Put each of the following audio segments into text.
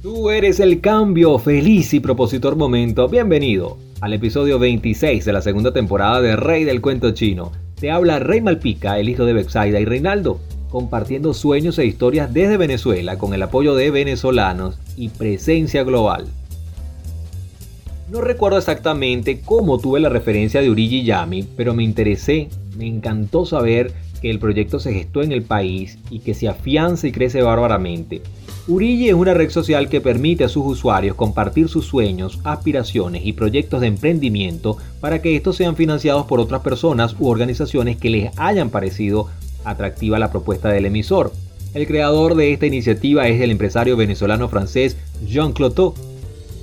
Tú eres el cambio, feliz y propositor momento. Bienvenido al episodio 26 de la segunda temporada de Rey del Cuento Chino. Te habla Rey Malpica, el hijo de Bexaida y Reinaldo, compartiendo sueños e historias desde Venezuela con el apoyo de venezolanos y presencia global. No recuerdo exactamente cómo tuve la referencia de Urigi Yami, pero me interesé, me encantó saber que el proyecto se gestó en el país y que se afianza y crece bárbaramente. Urigi es una red social que permite a sus usuarios compartir sus sueños, aspiraciones y proyectos de emprendimiento para que estos sean financiados por otras personas u organizaciones que les hayan parecido atractiva la propuesta del emisor. El creador de esta iniciativa es el empresario venezolano francés Jean Cloteau.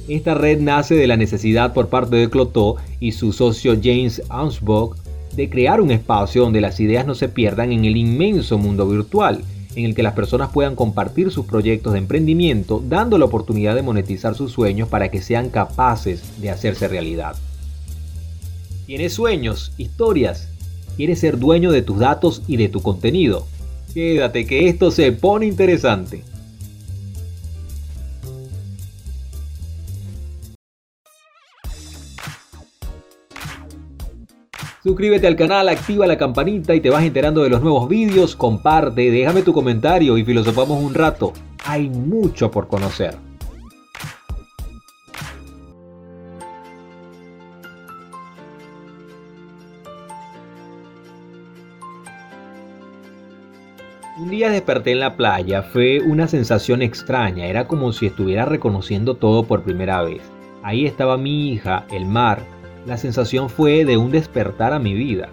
Esta red nace de la necesidad por parte de Cloteau y su socio James Ansbach de crear un espacio donde las ideas no se pierdan en el inmenso mundo virtual en el que las personas puedan compartir sus proyectos de emprendimiento, dando la oportunidad de monetizar sus sueños para que sean capaces de hacerse realidad. ¿Tienes sueños, historias? ¿Quieres ser dueño de tus datos y de tu contenido? Quédate que esto se pone interesante. Suscríbete al canal, activa la campanita y te vas enterando de los nuevos vídeos, comparte, déjame tu comentario y filosofamos un rato. Hay mucho por conocer. Un día desperté en la playa, fue una sensación extraña, era como si estuviera reconociendo todo por primera vez. Ahí estaba mi hija, el mar, la sensación fue de un despertar a mi vida.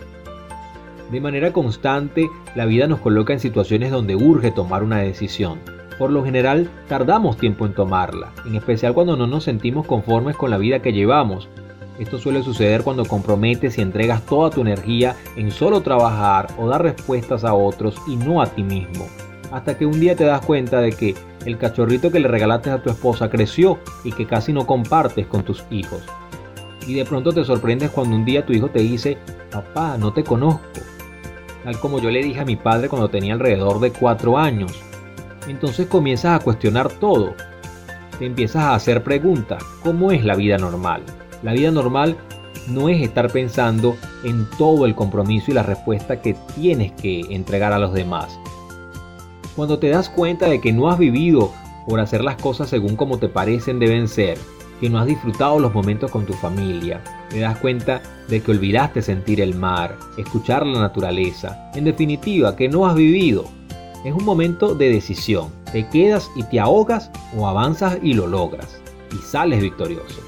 De manera constante, la vida nos coloca en situaciones donde urge tomar una decisión. Por lo general, tardamos tiempo en tomarla, en especial cuando no nos sentimos conformes con la vida que llevamos. Esto suele suceder cuando comprometes y entregas toda tu energía en solo trabajar o dar respuestas a otros y no a ti mismo. Hasta que un día te das cuenta de que el cachorrito que le regalaste a tu esposa creció y que casi no compartes con tus hijos. Y de pronto te sorprendes cuando un día tu hijo te dice, papá, no te conozco. Tal como yo le dije a mi padre cuando tenía alrededor de cuatro años. Entonces comienzas a cuestionar todo. Te empiezas a hacer preguntas. ¿Cómo es la vida normal? La vida normal no es estar pensando en todo el compromiso y la respuesta que tienes que entregar a los demás. Cuando te das cuenta de que no has vivido por hacer las cosas según como te parecen deben ser, que no has disfrutado los momentos con tu familia. Te das cuenta de que olvidaste sentir el mar, escuchar la naturaleza. En definitiva, que no has vivido. Es un momento de decisión. Te quedas y te ahogas o avanzas y lo logras. Y sales victorioso.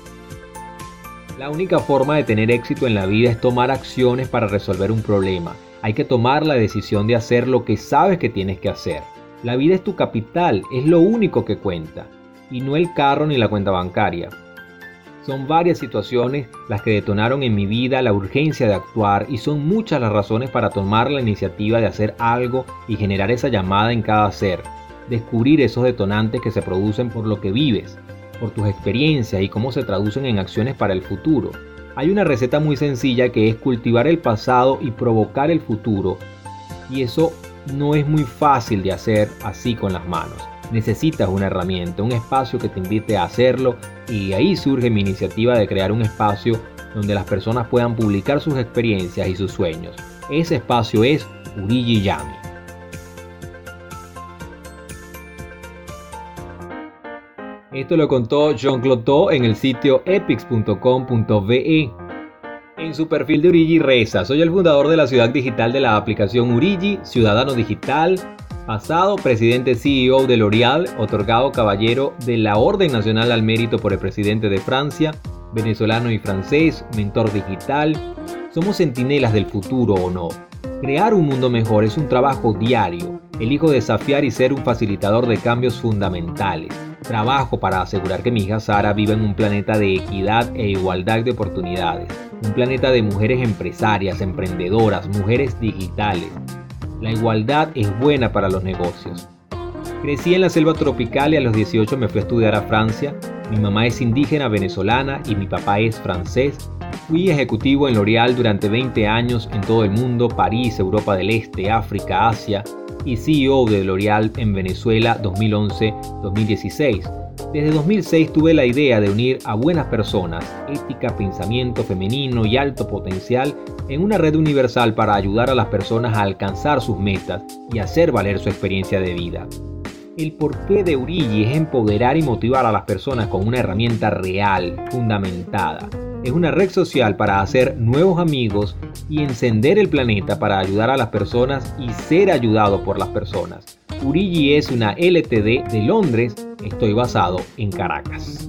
La única forma de tener éxito en la vida es tomar acciones para resolver un problema. Hay que tomar la decisión de hacer lo que sabes que tienes que hacer. La vida es tu capital, es lo único que cuenta, y no el carro ni la cuenta bancaria. Son varias situaciones las que detonaron en mi vida la urgencia de actuar y son muchas las razones para tomar la iniciativa de hacer algo y generar esa llamada en cada ser. Descubrir esos detonantes que se producen por lo que vives, por tus experiencias y cómo se traducen en acciones para el futuro. Hay una receta muy sencilla que es cultivar el pasado y provocar el futuro. Y eso no es muy fácil de hacer así con las manos necesitas una herramienta, un espacio que te invite a hacerlo y ahí surge mi iniciativa de crear un espacio donde las personas puedan publicar sus experiencias y sus sueños. Ese espacio es Urigi Yami. Esto lo contó John Cloteau en el sitio epics.com.be. En su perfil de Urigi reza, soy el fundador de la ciudad digital de la aplicación Urigi, ciudadano digital, Pasado presidente CEO de L'Oréal, otorgado caballero de la Orden Nacional al Mérito por el presidente de Francia, venezolano y francés, mentor digital. Somos centinelas del futuro o no. Crear un mundo mejor es un trabajo diario. Elijo desafiar y ser un facilitador de cambios fundamentales. Trabajo para asegurar que mi hija Sara viva en un planeta de equidad e igualdad de oportunidades. Un planeta de mujeres empresarias, emprendedoras, mujeres digitales, la igualdad es buena para los negocios. Crecí en la selva tropical y a los 18 me fui a estudiar a Francia. Mi mamá es indígena venezolana y mi papá es francés. Fui ejecutivo en L'Oréal durante 20 años en todo el mundo, París, Europa del Este, África, Asia y CEO de L'Oréal en Venezuela 2011-2016. Desde 2006 tuve la idea de unir a buenas personas, ética, pensamiento femenino y alto potencial en una red universal para ayudar a las personas a alcanzar sus metas y hacer valer su experiencia de vida. El porqué de Urigi es empoderar y motivar a las personas con una herramienta real, fundamentada. Es una red social para hacer nuevos amigos y encender el planeta para ayudar a las personas y ser ayudado por las personas. Urigi es una LTD de Londres Estoy basado en Caracas.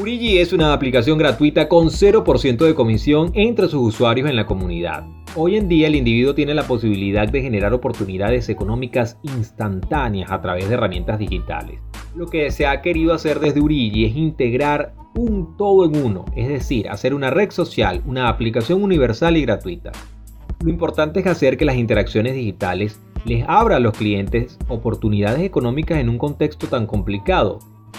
Urigi es una aplicación gratuita con 0% de comisión entre sus usuarios en la comunidad. Hoy en día el individuo tiene la posibilidad de generar oportunidades económicas instantáneas a través de herramientas digitales. Lo que se ha querido hacer desde Urigi es integrar un todo en uno, es decir, hacer una red social, una aplicación universal y gratuita. Lo importante es hacer que las interacciones digitales les abra a los clientes oportunidades económicas en un contexto tan complicado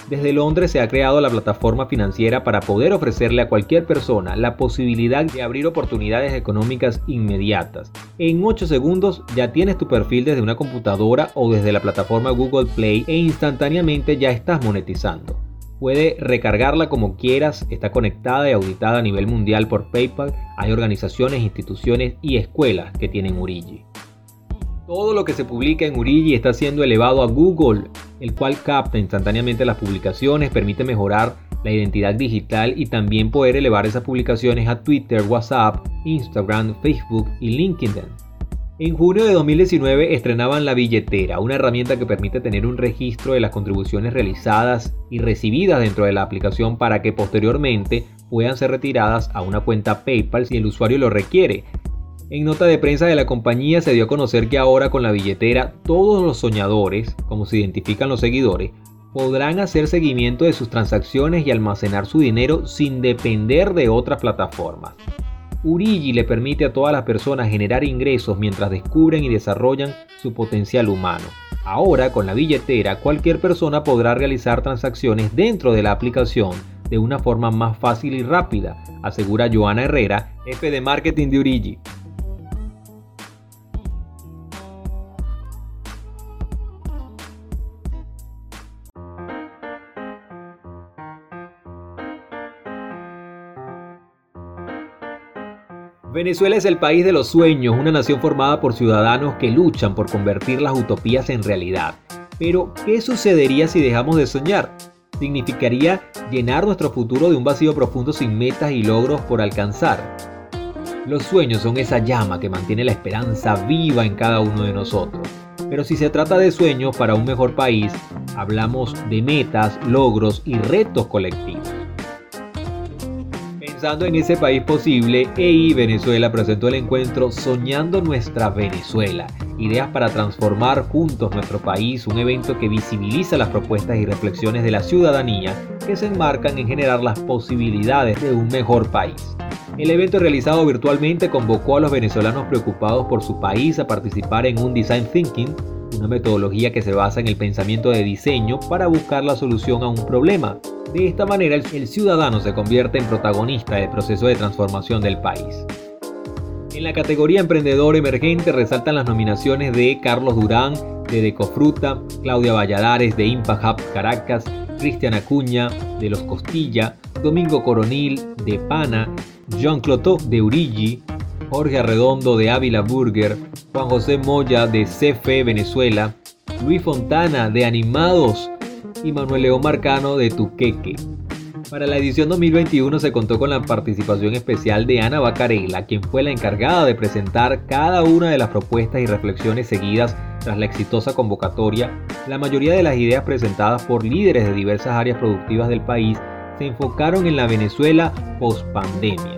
desde Londres se ha creado la plataforma financiera para poder ofrecerle a cualquier persona la posibilidad de abrir oportunidades económicas inmediatas. En 8 segundos ya tienes tu perfil desde una computadora o desde la plataforma Google Play e instantáneamente ya estás monetizando. Puede recargarla como quieras, está conectada y auditada a nivel mundial por PayPal. Hay organizaciones, instituciones y escuelas que tienen Urigi. Todo lo que se publica en Urigi está siendo elevado a Google, el cual capta instantáneamente las publicaciones, permite mejorar la identidad digital y también poder elevar esas publicaciones a Twitter, WhatsApp, Instagram, Facebook y LinkedIn. En junio de 2019 estrenaban la billetera, una herramienta que permite tener un registro de las contribuciones realizadas y recibidas dentro de la aplicación para que posteriormente puedan ser retiradas a una cuenta PayPal si el usuario lo requiere, en nota de prensa de la compañía se dio a conocer que ahora con la billetera todos los soñadores, como se identifican los seguidores, podrán hacer seguimiento de sus transacciones y almacenar su dinero sin depender de otras plataformas. Urigi le permite a todas las personas generar ingresos mientras descubren y desarrollan su potencial humano. Ahora con la billetera cualquier persona podrá realizar transacciones dentro de la aplicación de una forma más fácil y rápida, asegura Joana Herrera, jefe de marketing de Urigi. Venezuela es el país de los sueños, una nación formada por ciudadanos que luchan por convertir las utopías en realidad. Pero, ¿qué sucedería si dejamos de soñar? Significaría llenar nuestro futuro de un vacío profundo sin metas y logros por alcanzar. Los sueños son esa llama que mantiene la esperanza viva en cada uno de nosotros. Pero si se trata de sueños para un mejor país, hablamos de metas, logros y retos colectivos. En ese país posible, EI Venezuela presentó el encuentro Soñando Nuestra Venezuela, ideas para transformar juntos nuestro país, un evento que visibiliza las propuestas y reflexiones de la ciudadanía que se enmarcan en generar las posibilidades de un mejor país. El evento realizado virtualmente convocó a los venezolanos preocupados por su país a participar en un Design Thinking, una metodología que se basa en el pensamiento de diseño para buscar la solución a un problema, de esta manera, el ciudadano se convierte en protagonista del proceso de transformación del país. En la categoría Emprendedor Emergente resaltan las nominaciones de Carlos Durán, de Decofruta, Claudia Valladares, de Impact Hub Caracas, Cristian Acuña, de Los Costilla, Domingo Coronil, de Pana, John Clotó, de Urigi, Jorge Arredondo, de Ávila Burger, Juan José Moya, de CFE Venezuela, Luis Fontana, de Animados, y Manuel León Marcano de Tuqueque. Para la edición 2021 se contó con la participación especial de Ana Bacarela, quien fue la encargada de presentar cada una de las propuestas y reflexiones seguidas tras la exitosa convocatoria. La mayoría de las ideas presentadas por líderes de diversas áreas productivas del país se enfocaron en la Venezuela post-pandemia.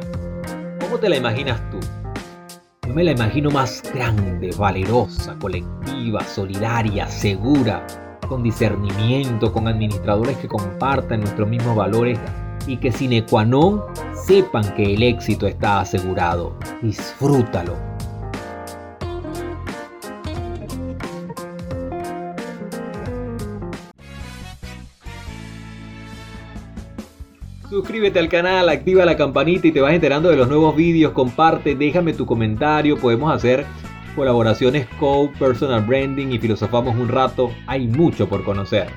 ¿Cómo te la imaginas tú? Yo me la imagino más grande, valerosa, colectiva, solidaria, segura, con discernimiento, con administradores que compartan nuestros mismos valores y que sin ecuanón sepan que el éxito está asegurado. Disfrútalo. Suscríbete al canal, activa la campanita y te vas enterando de los nuevos vídeos, comparte, déjame tu comentario, podemos hacer colaboraciones co personal branding y filosofamos un rato, hay mucho por conocer.